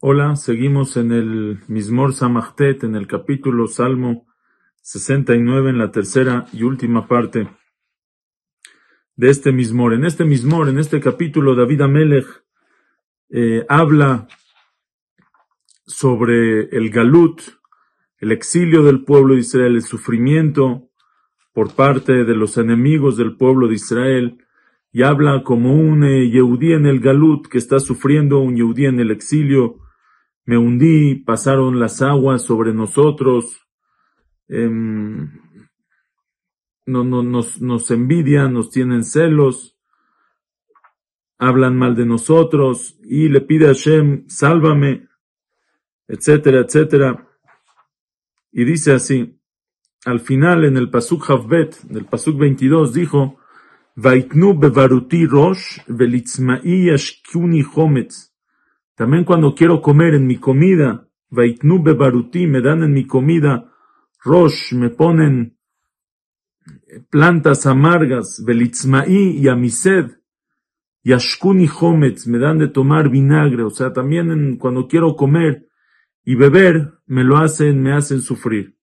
Hola, seguimos en el Mismor Samachtet, en el capítulo Salmo 69, en la tercera y última parte de este Mismor. En este Mismor, en este capítulo, David Amelech eh, habla sobre el Galut, el exilio del pueblo de Israel, el sufrimiento por parte de los enemigos del pueblo de Israel, y habla como un eh, Yehudí en el Galut que está sufriendo, un Yehudí en el exilio, me hundí, pasaron las aguas sobre nosotros, em, no, no, nos, nos envidian, nos tienen celos, hablan mal de nosotros y le pide a Hashem, sálvame, etcétera, etcétera. Y dice así, al final en el Pasuk Havbet, del Pasuk 22, dijo, Vaitnu bevaruti rosh velitzma'i yashkuni chometz. También cuando quiero comer en mi comida, Vaitnu Baruti, me dan en mi comida, Rosh, me ponen plantas amargas, Belitzmaí y Amised, Yashkuni Hometz, me dan de tomar vinagre, o sea, también cuando quiero comer y beber, me lo hacen, me hacen sufrir.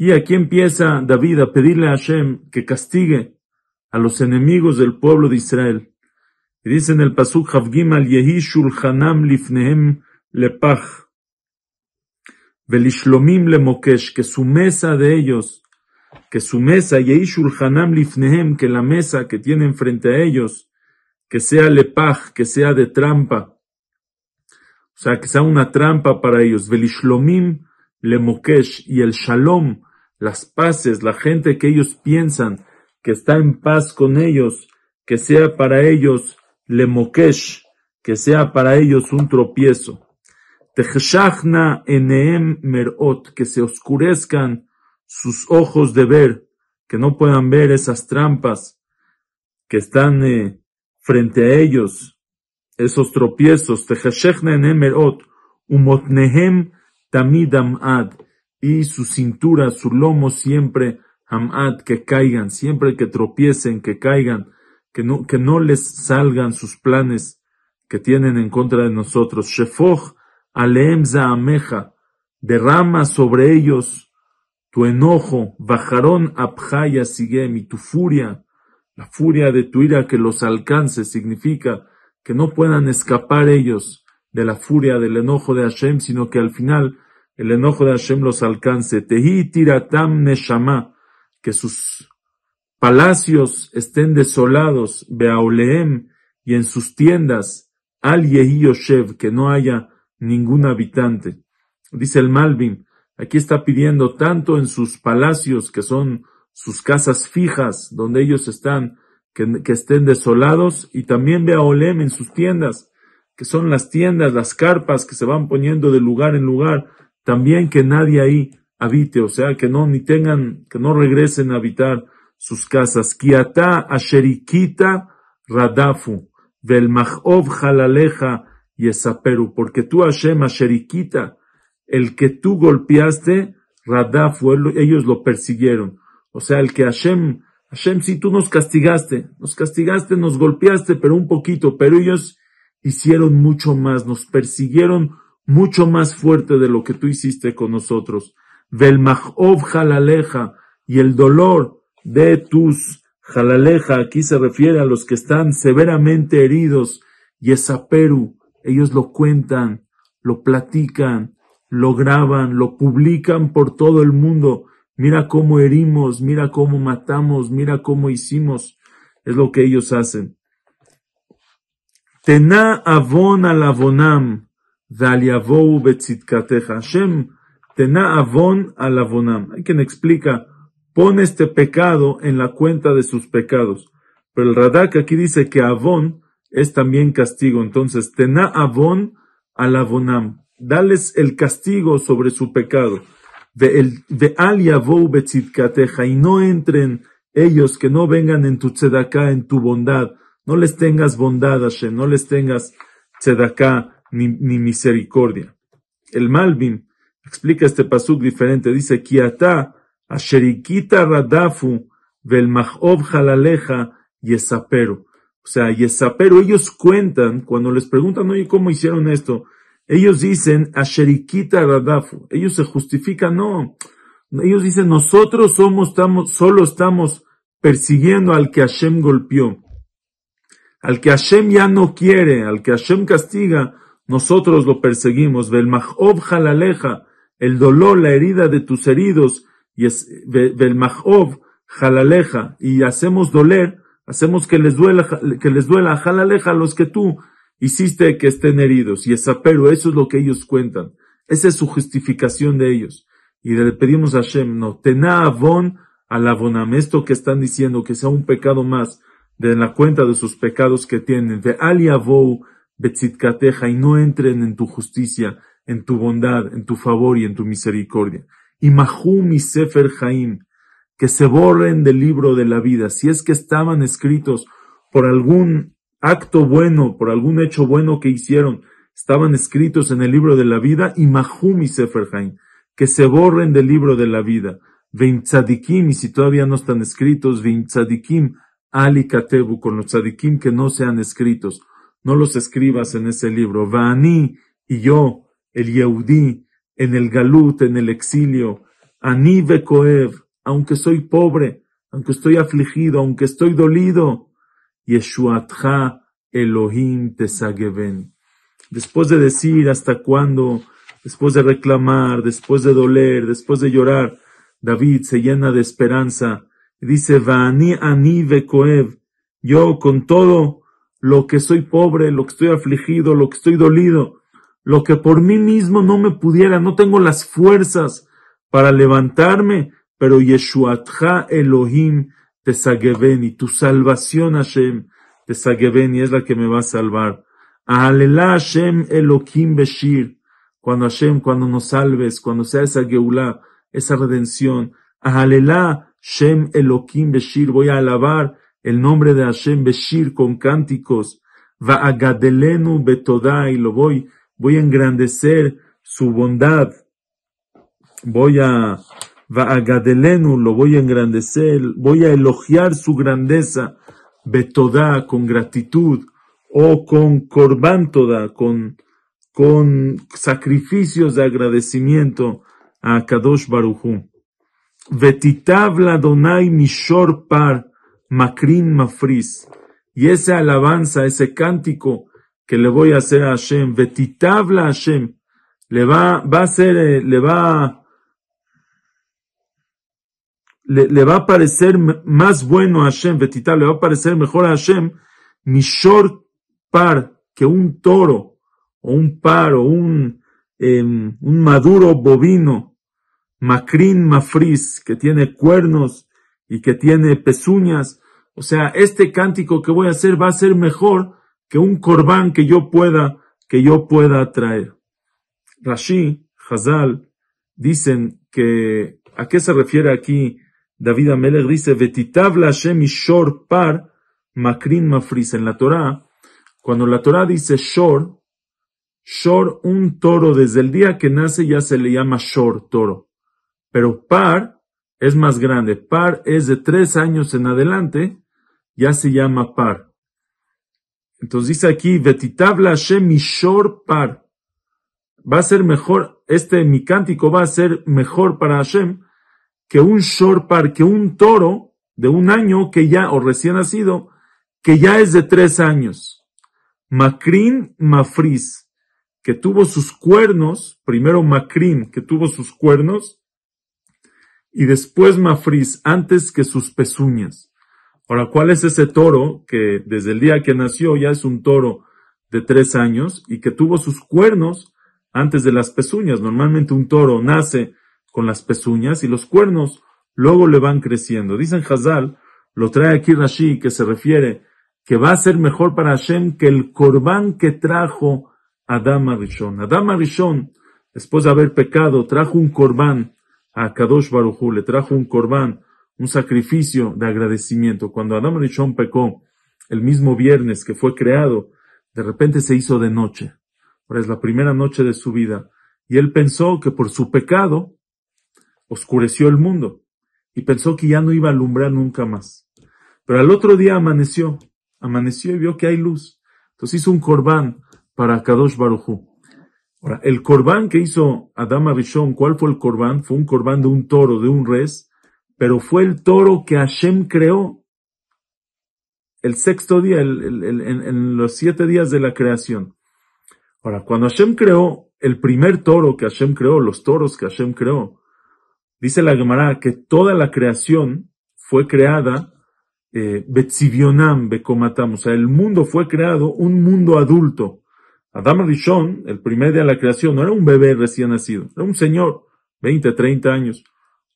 Y aquí empieza David a pedirle a Hashem que castigue a los enemigos del pueblo de Israel. Y dice en el Pasuk Havgimal Yehi Shulchanam Lifnehem Lepach. Velishlomim Lemokesh, que su mesa de ellos, que su mesa, Yehi Shulchanam Lifnehem, que la mesa que tienen frente a ellos, que sea lepach, que sea de trampa. O sea, que sea una trampa para ellos. Velishlomim Lemokesh y el Shalom, las paces, la gente que ellos piensan que está en paz con ellos, que sea para ellos lemokesh, que sea para ellos un tropiezo. Techshachna eneem merot, que se oscurezcan sus ojos de ver, que no puedan ver esas trampas que están eh, frente a ellos, esos tropiezos. Techshachna eneem merot, umotnehem tamidam ad, y su cintura, su lomo siempre hamad, que caigan, siempre que tropiecen, que caigan que no, que no les salgan sus planes que tienen en contra de nosotros. Shefoch aleem zaameja, derrama sobre ellos tu enojo, bajarón abjaya sigem, y tu furia, la furia de tu ira que los alcance, significa que no puedan escapar ellos de la furia del enojo de Hashem, sino que al final el enojo de Hashem los alcance. Tehi tiratam neshama, que sus palacios estén desolados, Beauleem, y en sus tiendas, Al Yehi Yoshev, que no haya ningún habitante. Dice el Malvin, aquí está pidiendo tanto en sus palacios, que son sus casas fijas, donde ellos están, que, estén desolados, y también Beaolem en sus tiendas, que son las tiendas, las carpas que se van poniendo de lugar en lugar, también que nadie ahí habite, o sea, que no, ni tengan, que no regresen a habitar sus casas. Kiata asherikita radafu, vel machov jalaleja yesaperu, porque tú Hashem asherikita, el que tú golpeaste, radafu, ellos lo persiguieron. O sea, el que Hashem, Hashem, si tú nos castigaste, nos castigaste, nos golpeaste, pero un poquito, pero ellos hicieron mucho más, nos persiguieron mucho más fuerte de lo que tú hiciste con nosotros. Vel machov jalaleja, y el dolor de tus jalaleja, aquí se refiere a los que están severamente heridos, y Peru, ellos lo cuentan, lo platican, lo graban, lo publican por todo el mundo. Mira cómo herimos, mira cómo matamos, mira cómo hicimos. Es lo que ellos hacen. Tena avon al. Hashem, avon al avonam. Hay quien explica, pone este pecado en la cuenta de sus pecados. Pero el Radak aquí dice que Avon es también castigo. Entonces, tena Avon al Avonam. Dales el castigo sobre su pecado. De al y no entren ellos que no vengan en tu tzedaká, en tu bondad. No les tengas bondad, Hashem, no les tengas tzedaká ni, ni misericordia. El Malvin explica este pasuk diferente. Dice, Kiata Asherikita Radafu vel machov jalaleja yesapero. O sea, yesapero, ellos cuentan, cuando les preguntan, oye, ¿cómo hicieron esto? Ellos dicen, asherikita radafu. Ellos se justifican, no. Ellos dicen, nosotros somos, estamos, solo estamos persiguiendo al que Hashem golpeó. Al que Hashem ya no quiere, al que Hashem castiga, nosotros lo perseguimos. Vel mahov jalaleja, el dolor, la herida de tus heridos, y es, vel mahov jalaleja, y hacemos doler, hacemos que les duela, que les duela, jalaleja a los que tú hiciste que estén heridos. Y esa, pero eso es lo que ellos cuentan. Esa es su justificación de ellos. Y le pedimos a Hashem, no, tena avon al esto que están diciendo, que sea un pecado más de la cuenta de sus pecados que tienen, de aliavou betzitkateja, y no entren en tu justicia, en tu bondad, en tu favor y en tu misericordia. Y mahum y sefer jaim, que se borren del libro de la vida, si es que estaban escritos por algún acto bueno, por algún hecho bueno que hicieron, estaban escritos en el libro de la vida, y mahum y sefer jaim, que se borren del libro de la vida. Vein tzadikim, y si todavía no están escritos, vein tzadikim, ali katebu, con los tzadikim que no sean escritos, no los escribas en ese libro. Vaani y yo, el Yehudí, en el galut, en el exilio, ani vekoev, aunque soy pobre, aunque estoy afligido, aunque estoy dolido, Yeshuatcha Elohim tesageven. Después de decir hasta cuándo, después de reclamar, después de doler, después de llorar, David se llena de esperanza dice, Vaani ani vekoev, yo con todo lo que soy pobre, lo que estoy afligido, lo que estoy dolido, lo que por mí mismo no me pudiera, no tengo las fuerzas para levantarme, pero Yeshuatcha Elohim te y tu salvación Hashem te y es la que me va a salvar. Ahalela Hashem Elohim Beshir, cuando Hashem, cuando nos salves, cuando sea esa Geulah, esa redención. Ahalela Shem Elohim Beshir, voy a alabar el nombre de Hashem Beshir con cánticos. Va a Gadelenu Betodai, lo voy, voy a engrandecer su bondad. Voy a, va a Gadelenu, lo voy a engrandecer, voy a elogiar su grandeza. Betodá, con gratitud, o con Korban con, con sacrificios de agradecimiento a Kadosh Baruchu. Vetitav Donai Mishor Par Makrin Mafris. Y esa alabanza, ese cántico que le voy a hacer a Hashem, Vetitav Hashem, le va, va a ser, eh, le va, le, va a parecer más bueno a Hashem, Vetitav, le va a parecer mejor a Hashem, Mishor Par, que un toro, o un par, o un, em, un maduro bovino, Macrin Mafris, que tiene cuernos y que tiene pezuñas. O sea, este cántico que voy a hacer va a ser mejor que un corbán que yo pueda, que yo pueda traer. Rashi, Hazal, dicen que, ¿a qué se refiere aquí? David Amelech dice, Vetitabla Hashem Shor Par, Makrin Mafris. En la Torah, cuando la Torah dice Shor, Shor, un toro, desde el día que nace ya se le llama Shor, toro. Pero par es más grande. Par es de tres años en adelante, ya se llama par. Entonces dice aquí, Vetitabla Hashem Mishor par. Va a ser mejor, este mi cántico va a ser mejor para Hashem que un shor par, que un toro de un año que ya, o recién nacido, que ya es de tres años. Macrin Mafris, que tuvo sus cuernos, primero Macrin, que tuvo sus cuernos, y después Mafris, antes que sus pezuñas. Ahora, ¿cuál es ese toro que desde el día que nació ya es un toro de tres años y que tuvo sus cuernos antes de las pezuñas? Normalmente un toro nace con las pezuñas y los cuernos luego le van creciendo. Dicen Hazal, lo trae aquí Rashi, que se refiere que va a ser mejor para Hashem que el corbán que trajo Adam Arishon. Adam Arishon, después de haber pecado, trajo un corbán a Kadosh Baruchu, le trajo un corbán, un sacrificio de agradecimiento. Cuando Adam Rishon pecó, el mismo viernes que fue creado, de repente se hizo de noche. Ahora es la primera noche de su vida. Y él pensó que por su pecado oscureció el mundo. y pensó que ya no iba a alumbrar nunca más. Pero al otro día amaneció, amaneció y vio que hay luz. Entonces hizo un corbán para Kadosh Baruchu. Ahora, el corbán que hizo Adama Rishon, ¿cuál fue el corbán? Fue un corbán de un toro, de un res, pero fue el toro que Hashem creó el sexto día, en, los siete días de la creación. Ahora, cuando Hashem creó el primer toro que Hashem creó, los toros que Hashem creó, dice la Gemara que toda la creación fue creada eh, Bekomatam, o sea, el mundo fue creado un mundo adulto. Adam Rishon, el primer día de la creación, no era un bebé recién nacido, era un señor, 20, 30 años.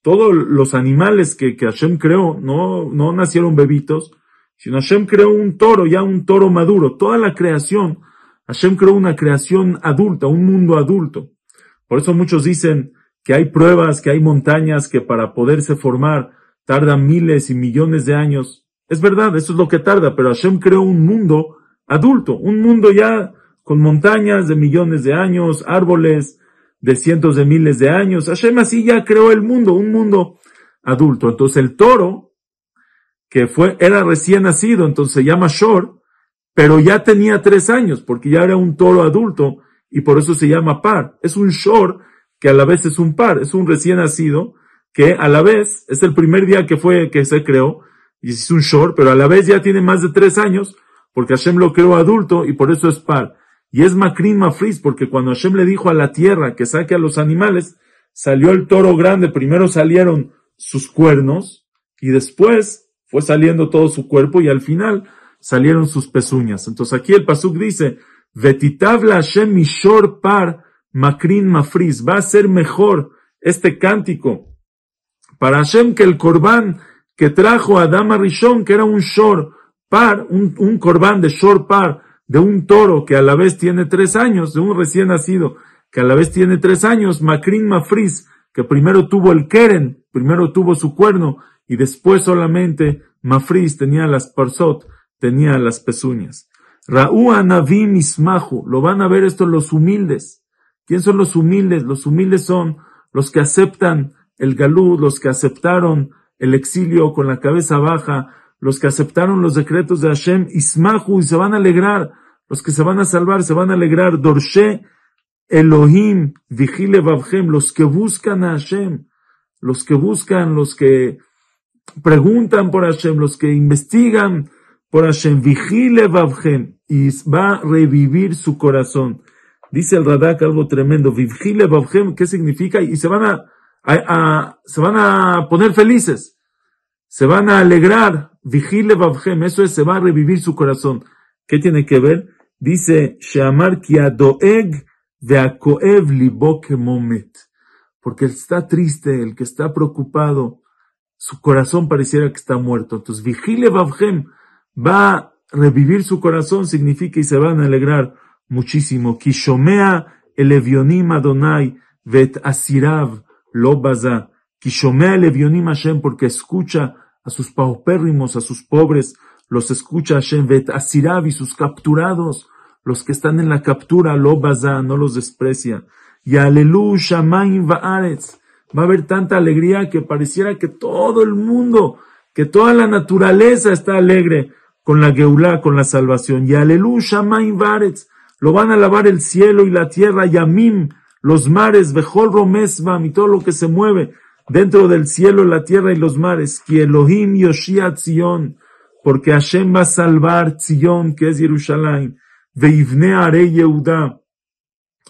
Todos los animales que, que Hashem creó no, no nacieron bebitos, sino Hashem creó un toro, ya un toro maduro. Toda la creación, Hashem creó una creación adulta, un mundo adulto. Por eso muchos dicen que hay pruebas, que hay montañas que para poderse formar tardan miles y millones de años. Es verdad, eso es lo que tarda, pero Hashem creó un mundo adulto, un mundo ya con montañas de millones de años, árboles de cientos de miles de años. Hashem así ya creó el mundo, un mundo adulto. Entonces el toro que fue, era recién nacido, entonces se llama Shor, pero ya tenía tres años, porque ya era un toro adulto, y por eso se llama par. Es un Shor que a la vez es un par, es un recién nacido, que a la vez es el primer día que fue, que se creó, y es un Shor, pero a la vez ya tiene más de tres años, porque Hashem lo creó adulto, y por eso es par. Y es Makrin Mafris, porque cuando Hashem le dijo a la tierra que saque a los animales, salió el toro grande, primero salieron sus cuernos, y después fue saliendo todo su cuerpo y al final salieron sus pezuñas. Entonces aquí el Pasuk dice, Vetitabla Hashem Mishor Par Makrin Mafris, va a ser mejor este cántico para Hashem que el corbán que trajo a Adama Rishon, que era un shor par, un, un corbán de shor par, de un toro que a la vez tiene tres años, de un recién nacido, que a la vez tiene tres años, Makrin Mafris, que primero tuvo el keren, primero tuvo su cuerno, y después solamente Mafris tenía las parsot, tenía las pezuñas. Ra'u Anavim Ismahu, lo van a ver esto los humildes. ¿Quién son los humildes? Los humildes son los que aceptan el galú, los que aceptaron el exilio con la cabeza baja, los que aceptaron los decretos de Hashem, Ismahu, y se van a alegrar, los que se van a salvar, se van a alegrar, Dorshe, Elohim, Vigile Babhem, los que buscan a Hashem, los que buscan, los que preguntan por Hashem, los que investigan por Hashem, vigile Babhem, y va a revivir su corazón. Dice el Radak algo tremendo, vigile Babhem, ¿qué significa? Y se van a, se van a poner felices, se van a alegrar, vigile Babhem, eso es, se va a revivir su corazón. ¿Qué tiene que ver? Dice, Sheamar doeg veakoev libok momet. Porque está triste, el que está preocupado, su corazón pareciera que está muerto. Entonces, vigile Babhem va a revivir su corazón, significa y se van a alegrar muchísimo. Kishomea el Adonai vet asirav lo baza. Kishomea el Hashem porque escucha a sus paupérrimos, a sus pobres, los escucha Hashem vet asirav y sus capturados, los que están en la captura lo baza, no los desprecia. Y aleluya shamayim va'aretz Va a haber tanta alegría que pareciera que todo el mundo, que toda la naturaleza está alegre con la Geulá, con la salvación. Y aleluya, Main Varetz. Lo van a lavar el cielo y la tierra, Yamim, los mares, Bejol Romesbam y todo lo que se mueve dentro del cielo, la tierra y los mares. Que Elohim Yoshia Tzion, porque Hashem va a salvar Tzion, que es Jerusalén. Veivne Are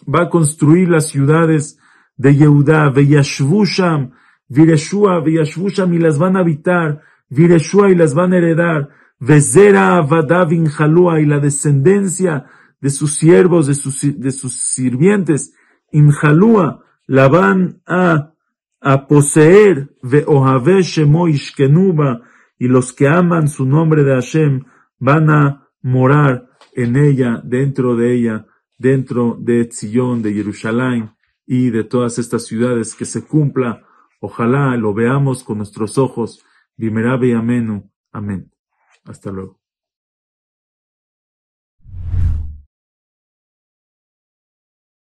va a construir las ciudades de Yehuda, Veyashvusham, Vireshua, Veyashvusham, y las van a habitar, Vireshua, y las van a heredar, Vezera, Vadavin, Jalúa, y la descendencia de sus siervos, de sus, de sus sirvientes, Imjalúa, la van a, a poseer, Veohave Shemo y los que aman su nombre de Hashem van a morar en ella, dentro de ella, dentro de Tzion, de Jerusalén y de todas estas ciudades, que se cumpla. Ojalá lo veamos con nuestros ojos. Bimerabe y. Amén. Hasta luego.